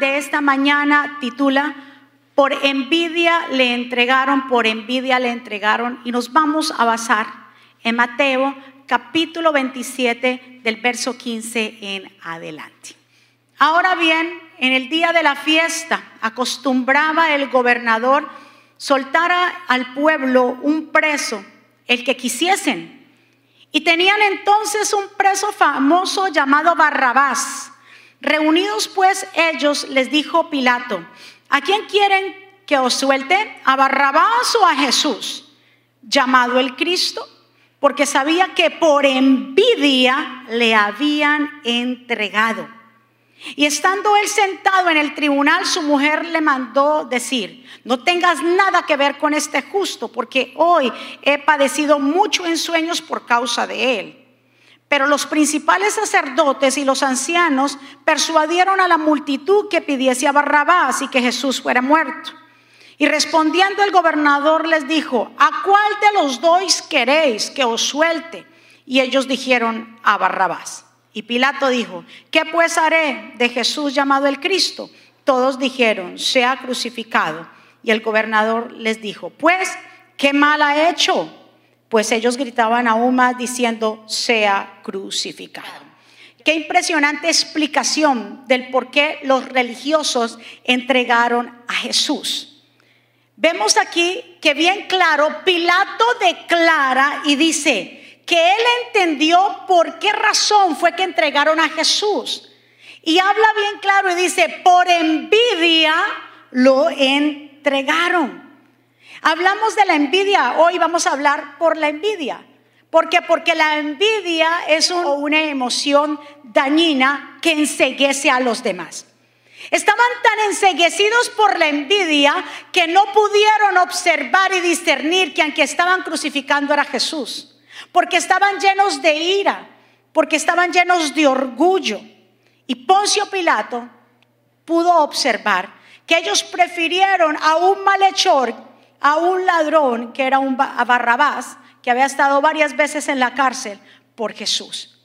de esta mañana titula Por envidia le entregaron, por envidia le entregaron. Y nos vamos a basar en Mateo capítulo 27 del verso 15 en adelante. Ahora bien, en el día de la fiesta acostumbraba el gobernador soltar al pueblo un preso, el que quisiesen. Y tenían entonces un preso famoso llamado Barrabás. Reunidos pues ellos, les dijo Pilato, ¿a quién quieren que os suelte? ¿A Barrabás o a Jesús? Llamado el Cristo, porque sabía que por envidia le habían entregado. Y estando él sentado en el tribunal, su mujer le mandó decir, no tengas nada que ver con este justo, porque hoy he padecido mucho en sueños por causa de él. Pero los principales sacerdotes y los ancianos persuadieron a la multitud que pidiese a Barrabás y que Jesús fuera muerto. Y respondiendo el gobernador les dijo, ¿a cuál de los dos queréis que os suelte? Y ellos dijeron, a Barrabás. Y Pilato dijo, ¿qué pues haré de Jesús llamado el Cristo? Todos dijeron, sea crucificado. Y el gobernador les dijo, pues, ¿qué mal ha hecho? Pues ellos gritaban aún más diciendo, sea crucificado. Qué impresionante explicación del por qué los religiosos entregaron a Jesús. Vemos aquí que bien claro, Pilato declara y dice que él entendió por qué razón fue que entregaron a Jesús. Y habla bien claro y dice, por envidia lo entregaron. Hablamos de la envidia, hoy vamos a hablar por la envidia. ¿Por qué? Porque la envidia es una emoción dañina que enseguece a los demás. Estaban tan enseguecidos por la envidia que no pudieron observar y discernir que aunque estaban crucificando era Jesús. Porque estaban llenos de ira, porque estaban llenos de orgullo. Y Poncio Pilato pudo observar que ellos prefirieron a un malhechor a un ladrón que era un Barrabás, que había estado varias veces en la cárcel por Jesús.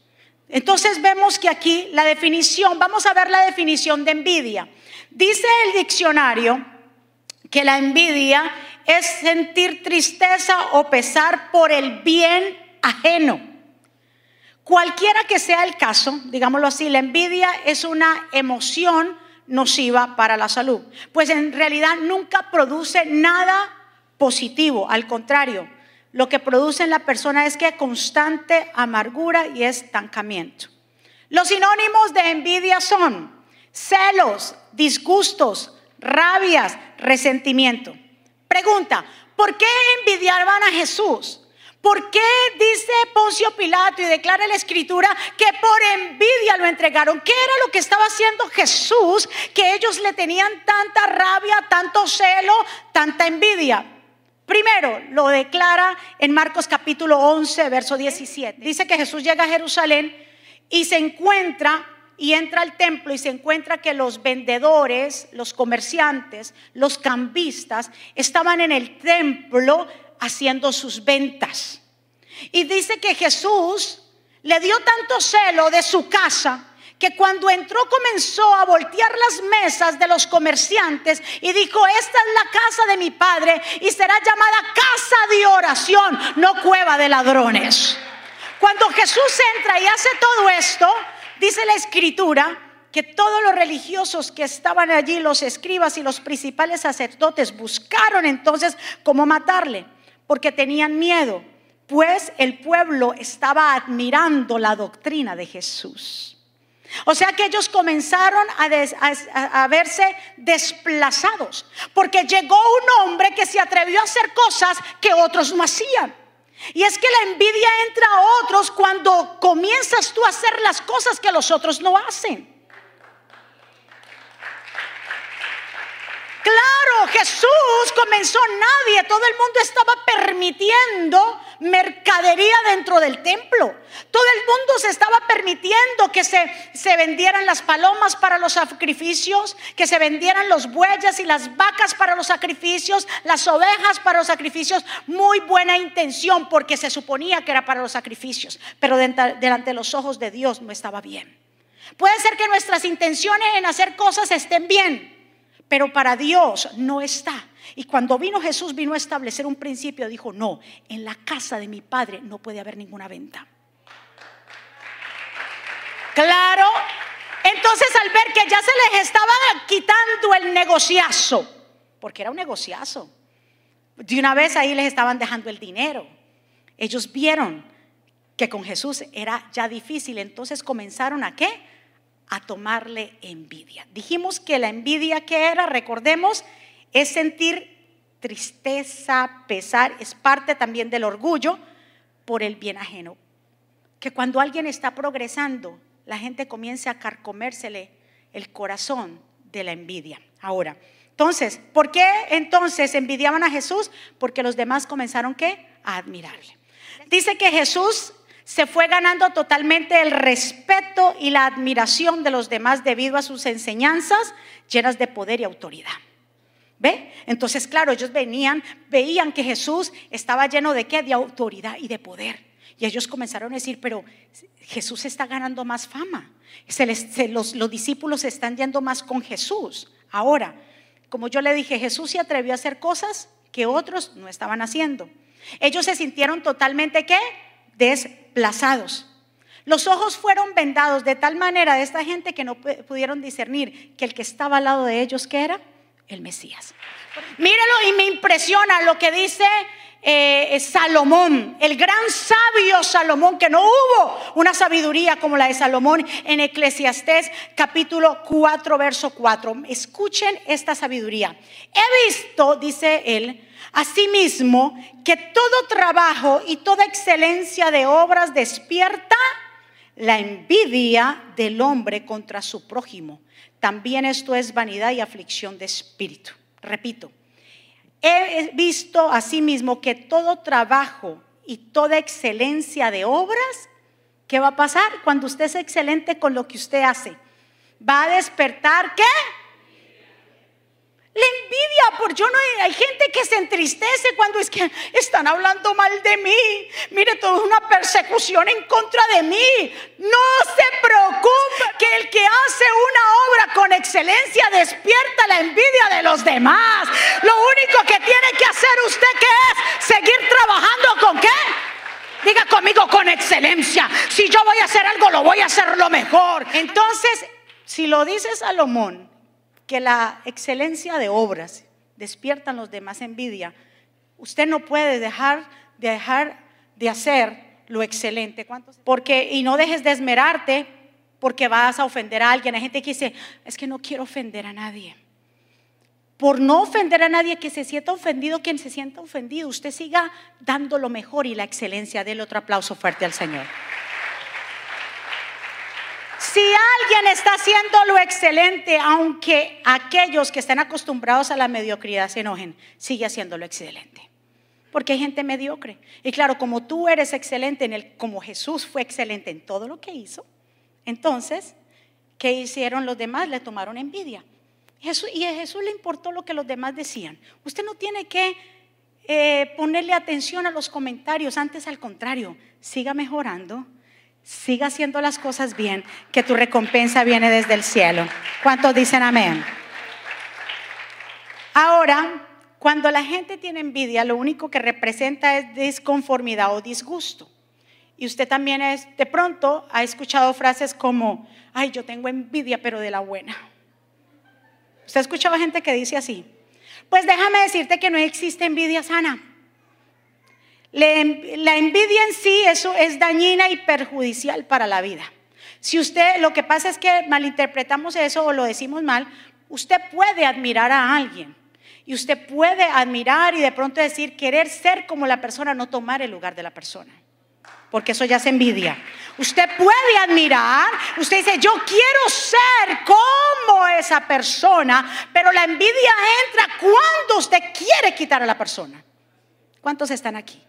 Entonces vemos que aquí la definición, vamos a ver la definición de envidia. Dice el diccionario que la envidia es sentir tristeza o pesar por el bien ajeno. Cualquiera que sea el caso, digámoslo así, la envidia es una emoción nociva para la salud, pues en realidad nunca produce nada positivo, al contrario, lo que produce en la persona es que constante amargura y estancamiento. Los sinónimos de envidia son celos, disgustos, rabias, resentimiento. Pregunta, ¿por qué envidiaban a Jesús? ¿Por qué dice Poncio Pilato y declara la escritura que por envidia lo entregaron? ¿Qué era lo que estaba haciendo Jesús que ellos le tenían tanta rabia, tanto celo, tanta envidia? Primero, lo declara en Marcos capítulo 11, verso 17. Dice que Jesús llega a Jerusalén y se encuentra y entra al templo y se encuentra que los vendedores, los comerciantes, los cambistas estaban en el templo haciendo sus ventas. Y dice que Jesús le dio tanto celo de su casa que cuando entró comenzó a voltear las mesas de los comerciantes y dijo, esta es la casa de mi padre y será llamada casa de oración, no cueva de ladrones. Cuando Jesús entra y hace todo esto, dice la escritura, que todos los religiosos que estaban allí, los escribas y los principales sacerdotes, buscaron entonces cómo matarle, porque tenían miedo, pues el pueblo estaba admirando la doctrina de Jesús. O sea que ellos comenzaron a, verse desplazados, porque llegó un hombre que se atrevió a hacer cosas que otros no hacían. Y es que la envidia entra a otros cuando comienzas tú a hacer las cosas que los otros no hacen. Claro, Jesús comenzó nadie, todo el mundo estaba permitiendo mercadería dentro del templo. Todo el mundo se estaba permitiendo que se, se vendieran las palomas para los sacrificios, que se vendieran los bueyes y las vacas para los sacrificios, las ovejas para los sacrificios. Muy buena intención porque se suponía que era para los sacrificios, pero delante de los ojos de Dios no estaba bien. Puede ser que nuestras intenciones en hacer cosas estén bien, pero para Dios no está. Y cuando vino Jesús, vino a establecer un principio, dijo, no, en la casa de mi padre no puede haber ninguna venta. Claro, entonces al ver que ya se les estaba quitando el negociazo, porque era un negociazo, de una vez ahí les estaban dejando el dinero. Ellos vieron que con Jesús era ya difícil, entonces comenzaron a qué? A tomarle envidia. Dijimos que la envidia que era, recordemos, es sentir tristeza, pesar, es parte también del orgullo por el bien ajeno. Que cuando alguien está progresando, la gente comience a carcomérsele el corazón de la envidia. Ahora, entonces, ¿por qué entonces envidiaban a Jesús? Porque los demás comenzaron ¿qué? a admirarle. Dice que Jesús se fue ganando totalmente el respeto y la admiración de los demás debido a sus enseñanzas llenas de poder y autoridad. ¿Ve? Entonces, claro, ellos venían, veían que Jesús estaba lleno de qué? De autoridad y de poder. Y ellos comenzaron a decir, pero Jesús está ganando más fama. los, los discípulos están yendo más con Jesús. Ahora, como yo le dije, Jesús se atrevió a hacer cosas que otros no estaban haciendo. Ellos se sintieron totalmente qué? Desplazados. Los ojos fueron vendados de tal manera de esta gente que no pudieron discernir que el que estaba al lado de ellos, ¿qué era? El Mesías. Míralo y me impresiona lo que dice eh, Salomón, el gran sabio Salomón, que no hubo una sabiduría como la de Salomón en Eclesiastés capítulo 4, verso 4. Escuchen esta sabiduría. He visto, dice él, asimismo, que todo trabajo y toda excelencia de obras despierta la envidia del hombre contra su prójimo. También esto es vanidad y aflicción de espíritu. Repito, he visto asimismo que todo trabajo y toda excelencia de obras, ¿qué va a pasar cuando usted es excelente con lo que usted hace? Va a despertar qué? La envidia, por yo no hay gente que se entristece cuando es que están hablando mal de mí. Mire, todo es una persecución en contra de mí. No se preocupe que el que hace una obra con excelencia despierta la envidia de los demás. Lo único que tiene que hacer usted que es seguir trabajando con qué? Diga conmigo con excelencia. Si yo voy a hacer algo, lo voy a hacer lo mejor. Entonces, si lo dice Salomón, que la excelencia de obras despiertan los demás envidia, usted no puede dejar de dejar de hacer lo excelente. Porque y no dejes de esmerarte porque vas a ofender a alguien. Hay gente que dice, es que no quiero ofender a nadie. Por no ofender a nadie que se sienta ofendido, quien se sienta ofendido, usted siga dando lo mejor y la excelencia. Dele otro aplauso fuerte al Señor. Si alguien está haciendo lo excelente, aunque aquellos que están acostumbrados a la mediocridad se enojen, sigue haciendo lo excelente. Porque hay gente mediocre. Y claro, como tú eres excelente en el, como Jesús fue excelente en todo lo que hizo, entonces, ¿qué hicieron los demás? Le tomaron envidia. y a Jesús le importó lo que los demás decían. Usted no tiene que eh, ponerle atención a los comentarios, antes al contrario, siga mejorando siga haciendo las cosas bien, que tu recompensa viene desde el cielo. ¿Cuántos dicen amén? Ahora, cuando la gente tiene envidia, lo único que representa es disconformidad o disgusto. Y usted también es, de pronto ha escuchado frases como, ay, yo tengo envidia, pero de la buena. ¿Usted ha escuchado gente que dice así? Pues déjame decirte que no existe envidia sana. La envidia en sí eso es dañina y perjudicial para la vida. Si usted, lo que pasa es que malinterpretamos eso o lo decimos mal, usted puede admirar a alguien y usted puede admirar y de pronto decir querer ser como la persona, no tomar el lugar de la persona. Porque eso ya es envidia. Usted puede admirar, usted dice, yo quiero ser como esa persona, pero la envidia entra cuando usted quiere quitar a la persona. ¿Cuántos están aquí?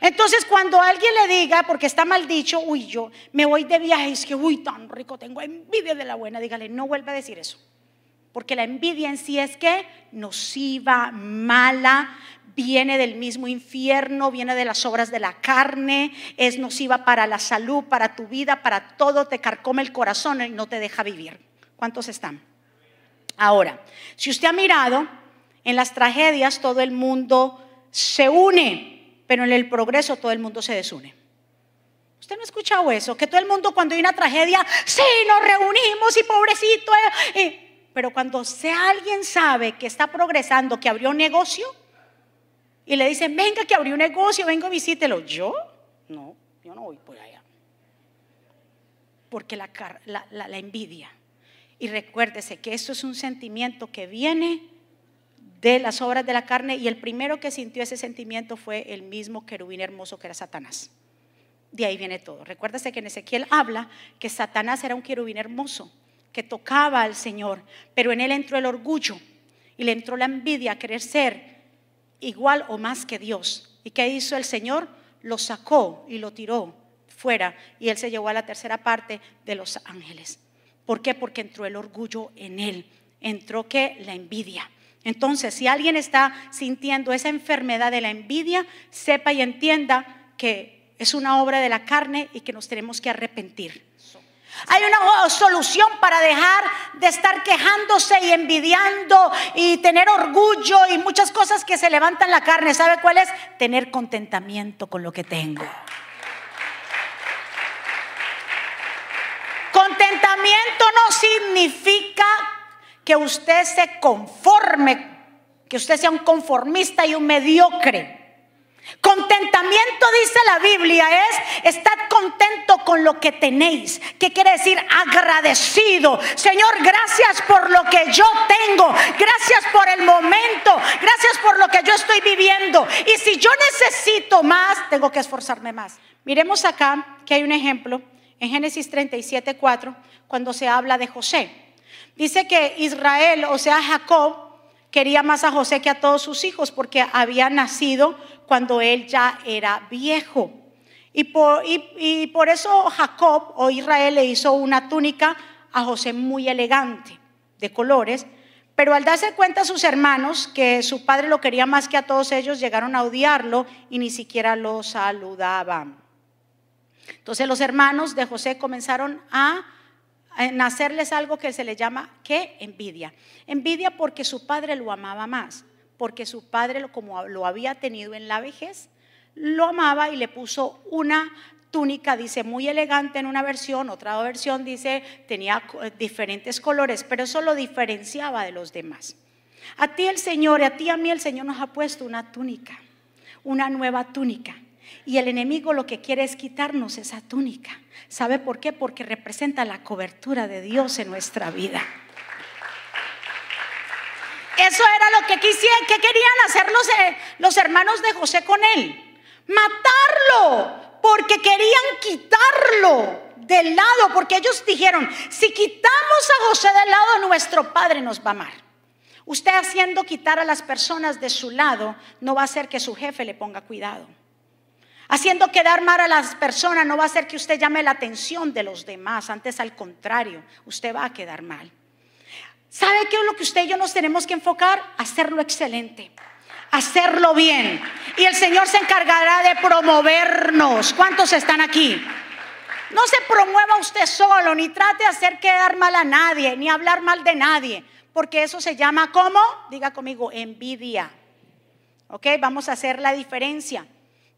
Entonces, cuando alguien le diga, porque está mal dicho, uy, yo me voy de viaje, es que, uy, tan rico, tengo envidia de la buena, dígale, no vuelva a decir eso. porque la envidia en sí es que nociva, mala, viene del mismo infierno, viene de las obras de la carne, es nociva para la salud, para tu vida, para todo, te carcome el corazón y no te deja vivir. ¿Cuántos están? Ahora, si usted ha mirado, en las tragedias todo el mundo se une, pero en el progreso todo el mundo se desune. ¿Usted no ha escuchado eso? Que todo el mundo cuando hay una tragedia, sí, nos reunimos y pobrecito. Eh, pero cuando sea alguien sabe que está progresando, que abrió un negocio, y le dicen, venga que abrió un negocio, venga visítelo. ¿Yo? No, yo no voy por allá. Porque la, envidia. Y recuérdese que esto es un sentimiento que viene de las obras de la carne y el primero que sintió ese sentimiento fue el mismo querubín hermoso que era Satanás. De ahí viene todo. Recuérdese que en Ezequiel habla que Satanás era un querubín hermoso que tocaba al Señor, pero en él entró el orgullo y le entró la envidia a querer ser igual o más que Dios. ¿Y qué hizo el Señor? Lo sacó y lo tiró fuera y él se llevó a la tercera parte de los ángeles. ¿Por qué? Porque entró el orgullo en él, entró que la envidia. Entonces, si alguien está sintiendo esa enfermedad de la envidia, sepa y entienda que es una obra de la carne y que nos tenemos que arrepentir. Hay una solución para dejar de estar quejándose y envidiando y tener orgullo y muchas cosas que se levantan la carne. ¿Sabe cuál es? Tener contentamiento con lo que tengo. Contentamiento no significa que usted se conforme, que usted sea un conformista y un mediocre. Contentamiento, dice la Biblia, es estar contento con lo que tenéis. ¿Qué quiere decir? Agradecido. Señor, gracias por lo que yo tengo. Gracias por el momento. Gracias por lo que yo estoy viviendo. Y si yo necesito más, tengo que esforzarme más. Miremos acá que hay un ejemplo en Génesis 37, 4, cuando se habla de José. Dice que Israel, o sea, Jacob, quería más a José que a todos sus hijos porque había nacido cuando él ya era viejo. Y por, eso Jacob o Israel le hizo una túnica a José muy elegante, de colores, pero al darse cuenta a sus hermanos que su padre lo quería más que a todos ellos, llegaron a odiarlo y ni siquiera lo saludaban. Entonces los hermanos de José comenzaron a nacerles algo que se le llama ¿qué? Envidia. Envidia porque su padre lo amaba más porque su padre, como lo había tenido en la vejez, lo amaba y le puso una túnica, dice, muy elegante en una versión, otra versión dice, tenía diferentes colores, pero eso lo diferenciaba de los demás. A ti el Señor, a ti a mí el Señor nos ha puesto una túnica, una nueva túnica. Y el enemigo lo que quiere es quitarnos esa túnica. ¿Sabe por qué? Porque representa la cobertura de Dios en nuestra vida. Eso era lo que quisieran, que querían hacer los, eh, los hermanos de José con él. Matarlo, porque querían quitarlo del lado, porque ellos dijeron, si quitamos a José del lado, nuestro padre nos va a amar. Usted haciendo quitar a las personas de su lado, no va a hacer que su jefe le ponga cuidado. Haciendo quedar mal a las personas no va a hacer que usted llame la atención de los demás, antes al contrario, usted va a quedar mal. ¿Sabe qué es lo que usted y yo nos tenemos que enfocar? Hacerlo excelente, hacerlo bien. Y el Señor se encargará de promovernos. ¿Cuántos están aquí? No se promueva usted solo, ni trate de hacer quedar mal a nadie, ni hablar mal de nadie, porque eso se llama como, diga conmigo, envidia. ¿Ok? Vamos a hacer la diferencia.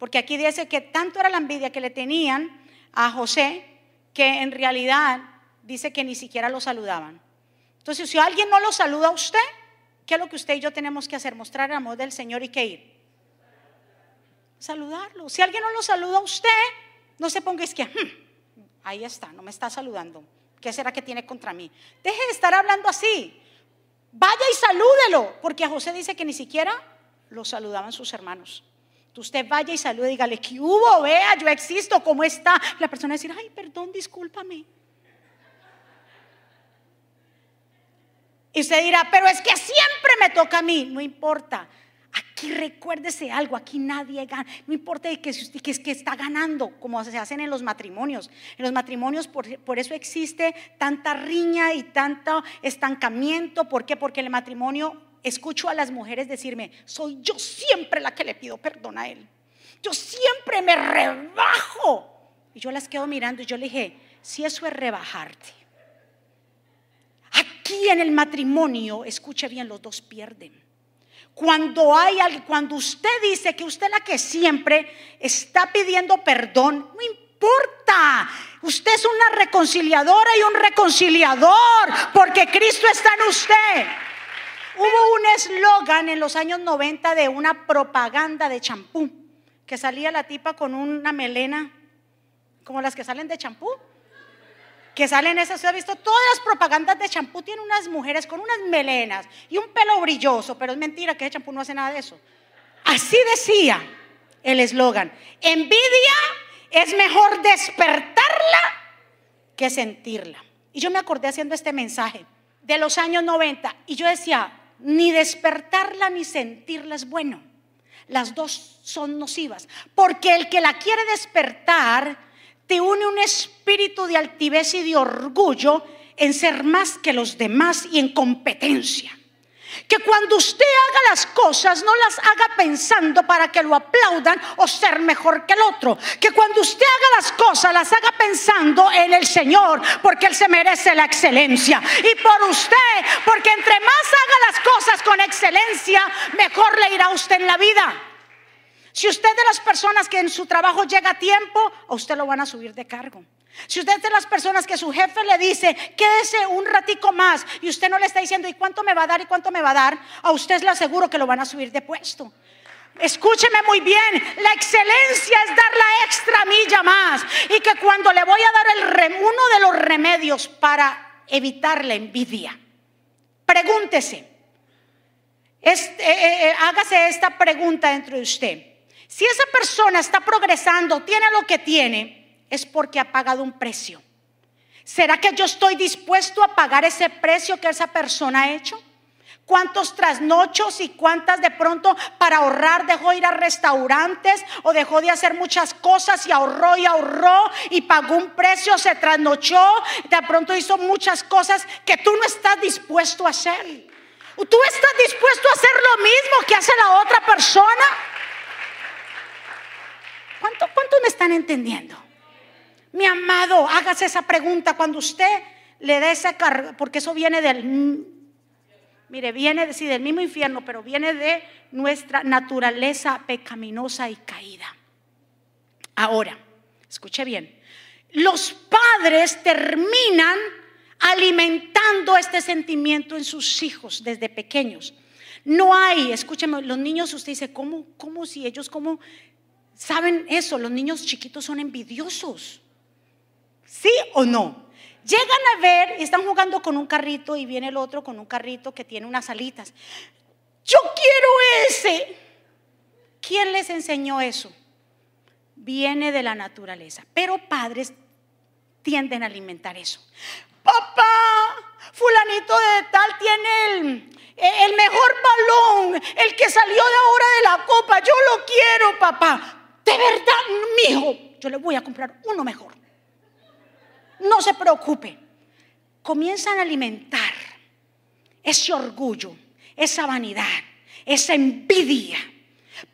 Porque aquí dice que tanto era la envidia que le tenían a José, que en realidad dice que ni siquiera lo saludaban. Entonces, si alguien no lo saluda a usted, ¿qué es lo que usted y yo tenemos que hacer? Mostrar el amor del Señor y qué ir. Saludarlo. Si alguien no lo saluda a usted, no se ponga es que, hmm, ahí está, no me está saludando. ¿Qué será que tiene contra mí? Deje de estar hablando así. Vaya y salúdelo, porque a José dice que ni siquiera lo saludaban sus hermanos. Usted vaya y salude, dígale, ¿qué hubo? Vea, yo existo, ¿cómo está? La persona va a decir, ay, perdón, discúlpame. Y usted dirá, pero es que siempre me toca a mí. No importa. ¿A Aquí recuérdese algo, aquí nadie gana. No importa que, que, que está ganando, como se hacen en los matrimonios. En los matrimonios por, por eso existe tanta riña y tanto estancamiento. ¿Por qué? Porque el matrimonio, escucho a las mujeres decirme, soy yo siempre la que le pido perdón a él. Yo siempre me rebajo. Y yo las quedo mirando y yo le dije, si eso es rebajarte. Aquí en el matrimonio, escuche bien, los dos pierden. Cuando hay cuando usted dice que usted es la que siempre está pidiendo perdón, no importa. Usted es una reconciliadora y un reconciliador porque Cristo está en usted. Hubo un eslogan en los años 90 de una propaganda de champú que salía la tipa con una melena como las que salen de champú que salen esas, ¿usted ha visto? Todas las propagandas de champú tienen unas mujeres con unas melenas y un pelo brilloso, pero es mentira que ese champú no hace nada de eso. Así decía el eslogan, envidia es mejor despertarla que sentirla. Y yo me acordé haciendo este mensaje de los años 90 y yo decía, ni despertarla ni sentirla es bueno. Las dos son nocivas, porque el que la quiere despertar te une un espíritu de altivez y de orgullo en ser más que los demás y en competencia. Que cuando usted haga las cosas no las haga pensando para que lo aplaudan o ser mejor que el otro. Que cuando usted haga las cosas las haga pensando en el Señor porque Él se merece la excelencia. Y por usted, porque entre más haga las cosas con excelencia, mejor le irá a usted en la vida. Si usted de las personas que en su trabajo llega a tiempo, a usted lo van a subir de cargo. Si usted es de las personas que su jefe le dice, quédese un ratico más, y usted no le está diciendo, ¿y cuánto me va a dar y cuánto me va a dar? A usted le aseguro que lo van a subir de puesto. Escúcheme muy bien, la excelencia es dar la extra milla más. Y que cuando le voy a dar el uno de los remedios para evitar la envidia, pregúntese, eh, hágase esta pregunta dentro de usted. Si esa persona está progresando, tiene lo que tiene, es porque ha pagado un precio. ¿Será que yo estoy dispuesto a pagar ese precio que esa persona ha hecho? ¿Cuántos trasnochos y cuántas de pronto para ahorrar dejó ir a restaurantes o dejó de hacer muchas cosas y ahorró y ahorró y pagó un precio, se trasnochó, de pronto hizo muchas cosas que tú no estás dispuesto a hacer? ¿Tú estás dispuesto a hacer lo mismo que hace la otra persona? ¿Cuántos me están entendiendo? Mi amado, hágase esa pregunta cuando usted le dé esa carga, porque eso viene del, mire, viene del mismo infierno, pero viene de nuestra naturaleza pecaminosa y caída. Ahora, escuche bien, los padres terminan alimentando este sentimiento en sus hijos desde pequeños. No hay, escúcheme, los niños, usted dice, ¿cómo, cómo si ellos, cómo ¿Saben eso? Los niños chiquitos son envidiosos. ¿Sí o no? Llegan a ver y están jugando con un carrito y viene el otro con un carrito que tiene unas alitas. Yo quiero ese. ¿Quién les enseñó eso? Viene de la naturaleza. Pero padres tienden a alimentar eso. Papá, fulanito de tal tiene el, el mejor balón, el que salió de ahora de la copa. Yo lo quiero, papá. De verdad, mi hijo, yo le voy a comprar uno mejor. No se preocupe. Comienzan a alimentar ese orgullo, esa vanidad, esa envidia.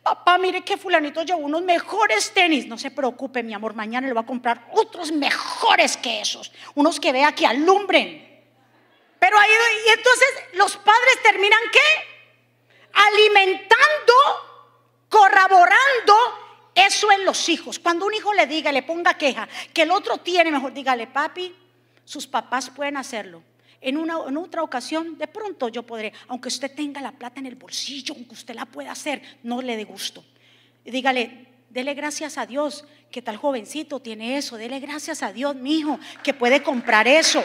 Papá, mire que fulanito llevó unos mejores tenis. No se preocupe, mi amor, mañana le va a comprar otros mejores que esos. Unos que vea que alumbren. Pero ahí, y entonces los padres terminan qué? Alimentando, corroborando eso en los hijos. Cuando un hijo le diga, le ponga queja, que el otro tiene, mejor dígale, papi, sus papás pueden hacerlo. En, una, en otra ocasión, de pronto yo podré, aunque usted tenga la plata en el bolsillo, aunque usted la pueda hacer, no le dé gusto. Y dígale, dele gracias a Dios que tal jovencito tiene eso. Dele gracias a Dios, mi hijo, que puede comprar eso.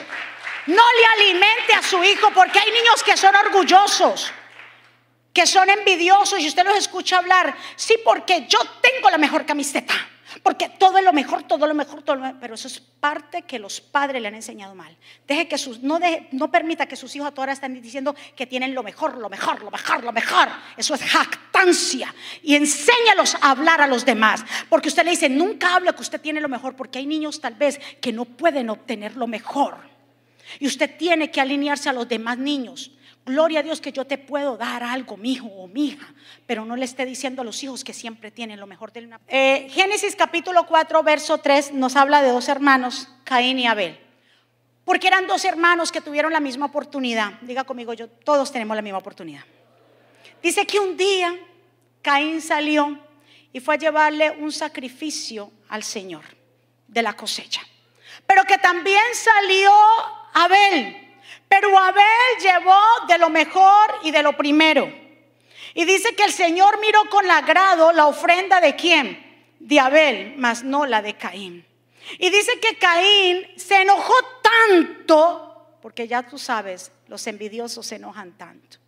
No le alimente a su hijo porque hay niños que son orgullosos que son envidiosos y usted los escucha hablar, sí, porque yo tengo la mejor camiseta, Porque todo es lo mejor, todo lo mejor, todo lo mejor. Pero eso es parte que los padres le han enseñado mal. Deje que sus, no, no permita que sus hijos a todas horas estén diciendo que tienen lo mejor, lo mejor, lo mejor, lo mejor. Eso es jactancia. Y enséñalos a hablar a los demás. Porque usted le dice, nunca hable que usted tiene lo mejor. Porque hay niños tal vez que no pueden obtener lo mejor. Y usted tiene que alinearse a los demás niños. Gloria a Dios que yo te puedo dar algo, mi hijo o mi hija, pero no le esté diciendo a los hijos que siempre tienen lo mejor de una. Eh, Génesis capítulo 4, verso 3 nos habla de dos hermanos, Caín y Abel. Porque eran dos hermanos que tuvieron la misma oportunidad. Diga conmigo, yo todos tenemos la misma oportunidad. Dice que un día Caín salió y fue a llevarle un sacrificio al Señor de la cosecha. Pero que también salió Abel pero Abel llevó de lo mejor y de lo primero. Y dice que el Señor miró con agrado la ofrenda de quién? De Abel, mas no la de Caín. Y dice que Caín se enojó tanto, porque ya tú sabes, los envidiosos se enojan tanto.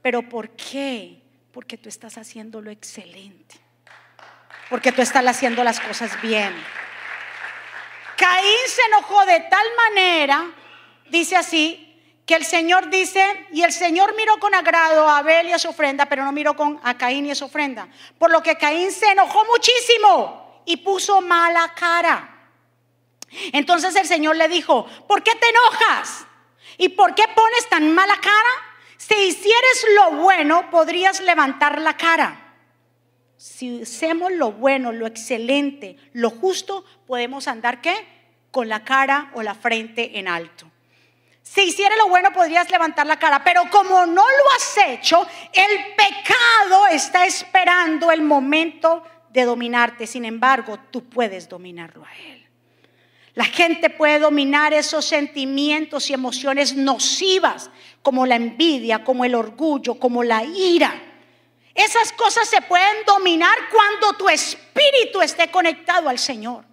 Pero ¿por qué? Porque tú estás haciendo lo excelente. Porque tú estás haciendo las cosas bien. Caín se enojó de tal manera, dice así, que el Señor dice, y el Señor miró con agrado a Abel y a su ofrenda, pero no miró con a Caín y a su ofrenda. Por lo que Caín se enojó muchísimo y puso mala cara. Entonces el Señor le dijo, ¿por qué te enojas? ¿Y por qué pones tan mala cara? Si hicieres lo bueno, podrías levantar la cara. Si hacemos lo bueno, lo excelente, lo justo, podemos andar qué? Con la cara o la frente en alto. Si hiciera lo bueno podrías levantar la cara, pero como no lo has hecho, el pecado está esperando el momento de dominarte. Sin embargo, tú puedes dominarlo a él. La gente puede dominar esos sentimientos y emociones nocivas, como la envidia, como el orgullo, como la ira. Esas cosas se pueden dominar cuando tu espíritu esté conectado al Señor.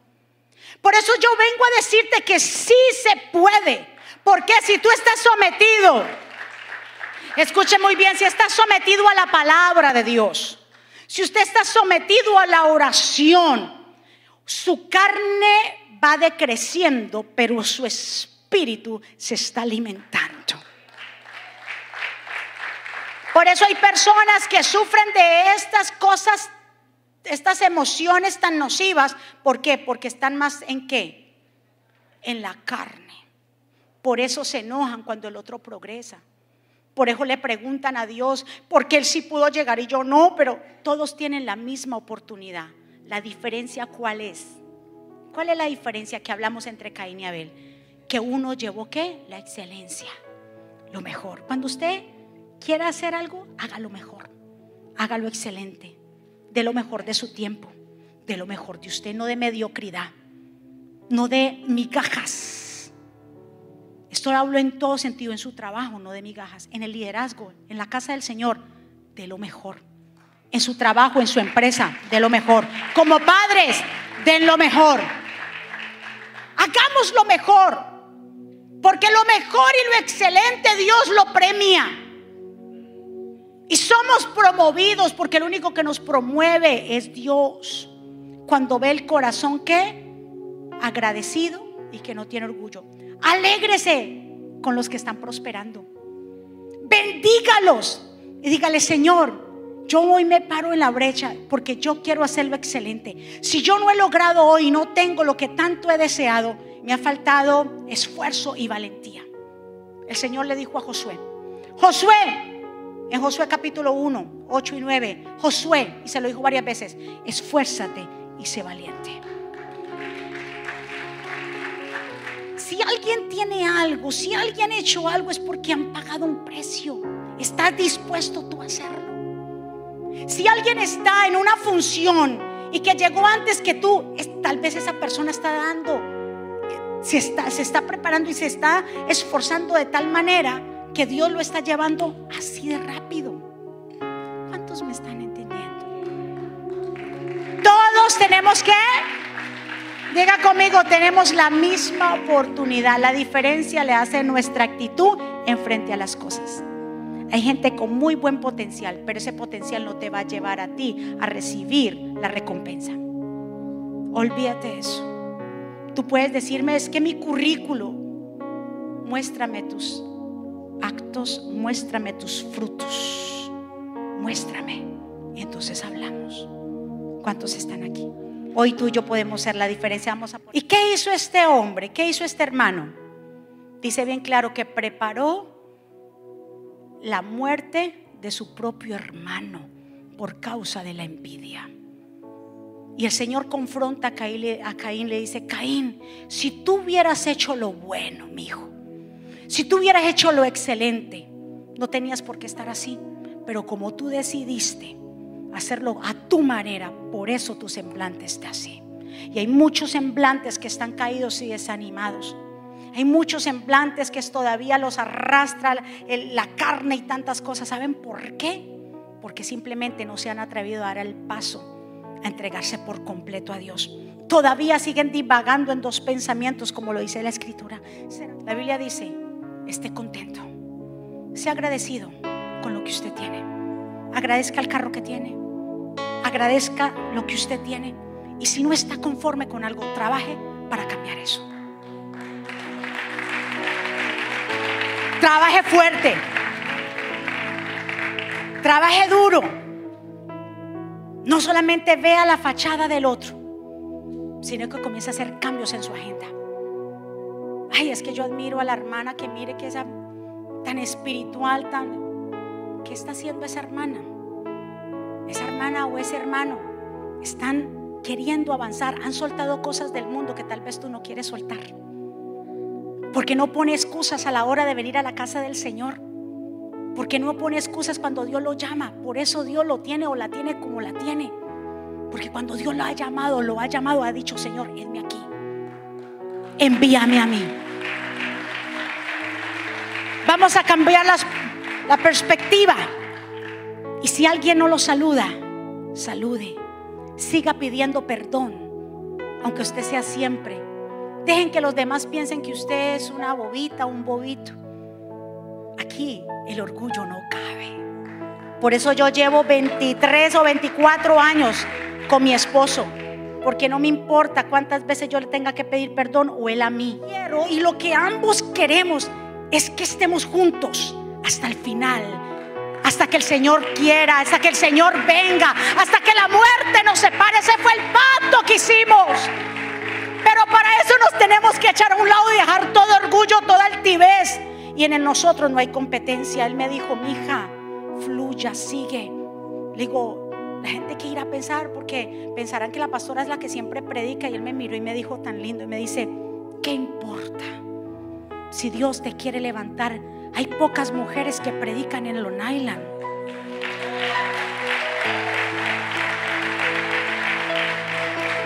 Por eso yo vengo a decirte que sí se puede porque si tú estás sometido, escuche muy bien, si estás sometido a la palabra de Dios, si usted está sometido a la oración, su carne va decreciendo, pero su espíritu se está alimentando. Por eso hay personas que sufren de estas cosas, estas emociones tan nocivas. ¿Por qué? Porque están más en qué? En la carne. Por eso se enojan cuando el otro progresa. Por eso le preguntan a Dios, ¿por qué él sí pudo llegar y yo no? Pero todos tienen la misma oportunidad. La diferencia cuál es? ¿Cuál es la diferencia que hablamos entre Caín y Abel? Que uno llevó qué? La excelencia, lo mejor. Cuando usted quiera hacer algo, hágalo mejor. Hágalo excelente. De lo mejor de su tiempo, de lo mejor de usted, no de mediocridad, no de migajas esto lo hablo en todo sentido, en su trabajo, no de migajas, en el liderazgo, en la casa del Señor, de lo mejor. En su trabajo, en su empresa, de lo mejor. Como padres, de lo mejor. Hagamos lo mejor, porque lo mejor y lo excelente Dios lo premia. Y somos promovidos porque lo único que nos promueve es Dios. Cuando ve el corazón que agradecido y que no tiene orgullo. Alégrese con los que están prosperando. Bendígalos y dígale, Señor, yo hoy me paro en la brecha porque yo quiero hacerlo excelente. Si yo no he logrado hoy, no tengo lo que tanto he deseado, me ha faltado esfuerzo y valentía. El Señor le dijo a Josué, Josué, en Josué capítulo 1, 8 y 9, Josué, y se lo dijo varias veces, esfuérzate y sé valiente. Si alguien tiene algo, si alguien ha hecho algo es porque han pagado un precio. ¿Estás dispuesto tú a hacerlo? Si alguien está en una función y que llegó antes que tú, tal vez esa persona está dando, se está, se está preparando y se está esforzando de tal manera que Dios lo está llevando así de rápido. ¿Cuántos me están entendiendo? Todos tenemos que Diga conmigo, tenemos la misma oportunidad. La diferencia le hace nuestra actitud en frente a las cosas. Hay gente con muy buen potencial, pero ese potencial no te va a llevar a ti a recibir la recompensa. Olvídate de eso. Tú puedes decirme, es que mi currículo, muéstrame tus actos, muéstrame tus frutos, muéstrame. Y entonces hablamos. ¿Cuántos están aquí? Hoy tú y yo podemos ser la diferencia. ¿Y qué hizo este hombre? ¿Qué hizo este hermano? Dice bien claro que preparó la muerte de su propio hermano por causa de la envidia. Y el Señor confronta a Caín, a Caín le dice, Caín, si tú hubieras hecho lo bueno, mi hijo, si tú hubieras hecho lo excelente, no tenías por qué estar así. Pero como tú decidiste hacerlo a tu manera, por eso tu semblante está así. Y hay muchos semblantes que están caídos y desanimados. Hay muchos semblantes que todavía los arrastra la carne y tantas cosas. ¿Saben por qué? Porque simplemente no se han atrevido a dar el paso a entregarse por completo a Dios. Todavía siguen divagando en dos pensamientos, como lo dice la Escritura. La Biblia dice, esté contento, sea agradecido con lo que usted tiene. Agradezca el carro que tiene, agradezca lo que usted tiene. Y si no está conforme con algo, trabaje para cambiar eso. Trabaje fuerte. Trabaje duro. No solamente vea la fachada del otro, sino que comience a hacer cambios en su agenda. Ay, es que yo admiro a la hermana que mire que es tan espiritual, tan... ¿Qué está haciendo esa hermana? Esa hermana o ese hermano están queriendo avanzar, han soltado cosas del mundo que tal vez tú no quieres soltar. Porque no pone excusas a la hora de venir a la casa del Señor. Porque no pone excusas cuando Dios lo llama. Por eso Dios lo tiene o la tiene como la tiene. Porque cuando Dios lo ha llamado, lo ha llamado, ha dicho, Señor, enme aquí. Envíame a mí. Vamos a cambiar la perspectiva. Y si alguien no lo saluda, salude. Siga pidiendo perdón, aunque usted sea siempre Dejen que los demás piensen que usted es una bobita, un bobito. Aquí el orgullo no cabe. Por eso yo llevo 23 o 24 años con mi esposo. Porque no me importa cuántas veces yo le tenga que pedir perdón o él a mí. Y lo que ambos queremos es que estemos juntos hasta el final. Hasta que el Señor quiera, hasta que el Señor venga, hasta que la muerte nos separe. Ese fue el pacto que hicimos. Pero para eso nos tenemos que echar a un lado y dejar todo orgullo, toda altivez. Y en nosotros no hay competencia. Él me dijo, mi hija, fluya, sigue. Le digo, la gente que irá a pensar porque pensarán que la pastora es la que siempre predica. Y él me miró y me dijo tan lindo y me dice, ¿qué importa? Si Dios te quiere levantar, hay pocas mujeres que predican en Long Island.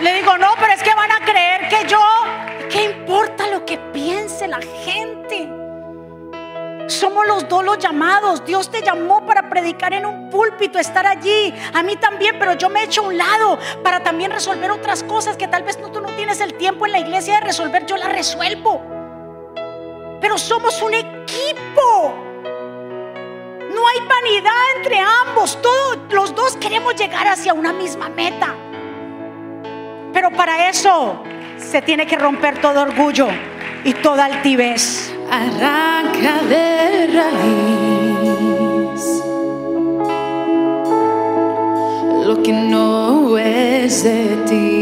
Le digo, no, pero es que van a creer que yo, ¿qué importa lo que piense la gente? Somos los dos los llamados. Dios te llamó para predicar en un púlpito, estar allí. A mí también, pero yo me he hecho a un lado para también resolver otras cosas que tal vez tú no tienes el tiempo en la iglesia de resolver. Yo las resuelvo. Pero somos un equipo. No hay vanidad entre ambos. Todos los dos queremos llegar hacia una misma meta. Pero para eso se tiene que romper todo orgullo y toda altivez. Arranca de raíz lo que no es de ti.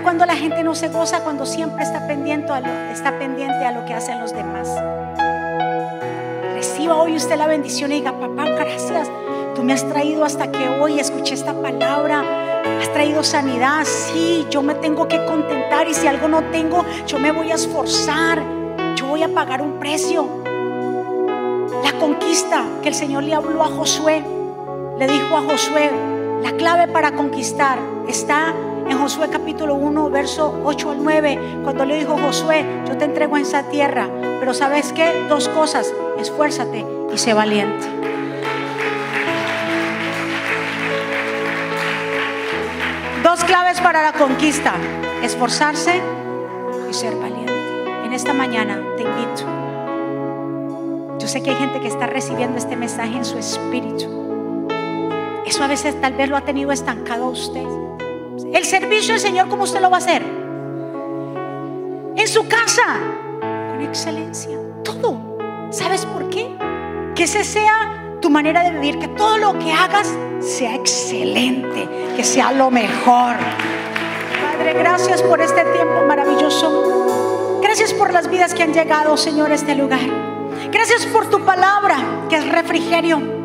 ¿Sabe cuando la gente no se goza? Cuando siempre está pendiente, a lo, está pendiente a lo que hacen los demás. Reciba hoy usted la bendición y diga, papá, gracias. Tú me has traído hasta que hoy escuché esta palabra. Has traído sanidad. Sí, yo me tengo que contentar y si algo no tengo, yo me voy a esforzar voy a pagar un precio. La conquista que el Señor le habló a Josué, le dijo a Josué, la clave para conquistar está en Josué capítulo 1, verso 8 al 9, cuando le dijo Josué, yo te entrego en esa tierra, pero sabes qué, dos cosas, esfuérzate y sé valiente. Dos claves para la conquista, esforzarse y ser valiente. En esta mañana te invito. Yo sé que hay gente que está recibiendo este mensaje en su espíritu. Eso a veces tal vez lo ha tenido estancado a usted. El servicio del Señor, ¿cómo usted lo va a hacer? En su casa, con excelencia. Todo. ¿Sabes por qué? Que ese sea tu manera de vivir, que todo lo que hagas sea excelente, que sea lo mejor. Padre, gracias por este tiempo maravilloso. Gracias por las vidas que han llegado, Señor, a este lugar. Gracias por tu palabra, que es refrigerio.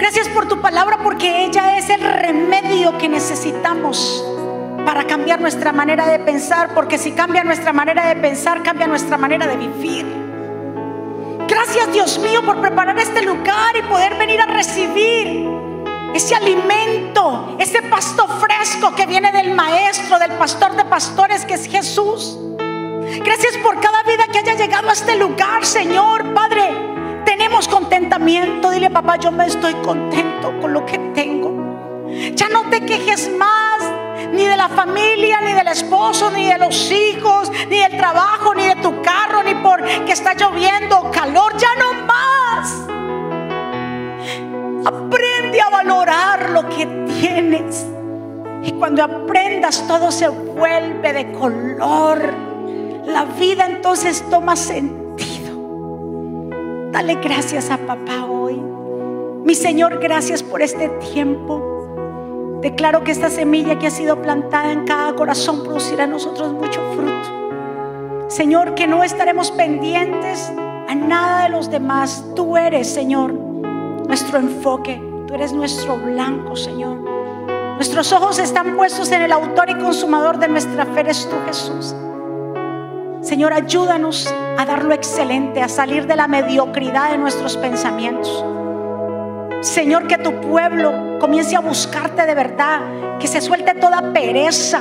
Gracias por tu palabra porque ella es el remedio que necesitamos para cambiar nuestra manera de pensar, porque si cambia nuestra manera de pensar, cambia nuestra manera de vivir. Gracias Dios mío por preparar este lugar y poder venir a recibir ese alimento, ese pasto fresco que viene del maestro, del pastor de pastores que es Jesús. Gracias por cada vida que haya llegado a este lugar, Señor, Padre tenemos contentamiento. Dile, papá, yo me estoy contento con lo que tengo. Ya no te quejes más ni de la familia, ni del esposo, ni de los hijos, ni del trabajo, ni de tu carro, ni por que está lloviendo calor. Ya no más. Aprende a valorar lo que tienes. Y cuando aprendas todo se vuelve de color. La vida entonces toma sentido Dale gracias a papá hoy. Mi Señor, gracias por este tiempo. Declaro que esta semilla que ha sido plantada en cada corazón producirá en nosotros mucho fruto. Señor, que no estaremos pendientes a nada de los demás. Tú eres, Señor, nuestro enfoque. Tú eres nuestro blanco, Señor. Nuestros ojos están puestos en el autor y consumador de nuestra fe, eres tú, Jesús. Señor, ayúdanos a dar lo excelente, a salir de la mediocridad de nuestros pensamientos. Señor, que tu pueblo comience a buscarte de verdad, que se suelte toda pereza,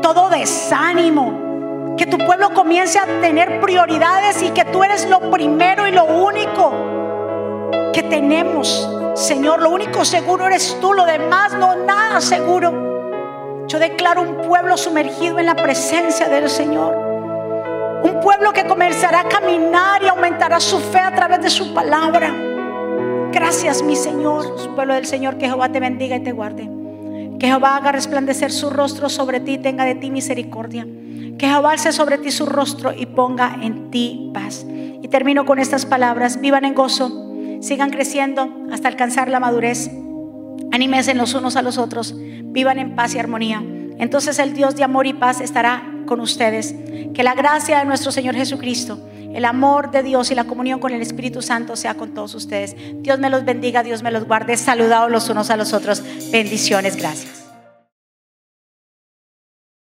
todo desánimo, que tu pueblo comience a tener prioridades y que tú eres lo primero y lo único que tenemos. Señor, lo único seguro eres tú, lo demás no nada seguro. Yo declaro un pueblo sumergido en la presencia del Señor. Un pueblo que comenzará a caminar y aumentará su fe a través de su palabra. Gracias, mi Señor. Pueblo del Señor, que Jehová te bendiga y te guarde. Que Jehová haga resplandecer su rostro sobre ti y tenga de ti misericordia. Que Jehová alce sobre ti su rostro y ponga en ti paz. Y termino con estas palabras. Vivan en gozo, sigan creciendo hasta alcanzar la madurez. Anímense los unos a los otros. Vivan en paz y armonía. Entonces el Dios de amor y paz estará con ustedes. Que la gracia de nuestro Señor Jesucristo, el amor de Dios y la comunión con el Espíritu Santo sea con todos ustedes. Dios me los bendiga, Dios me los guarde. Saludados los unos a los otros. Bendiciones, gracias.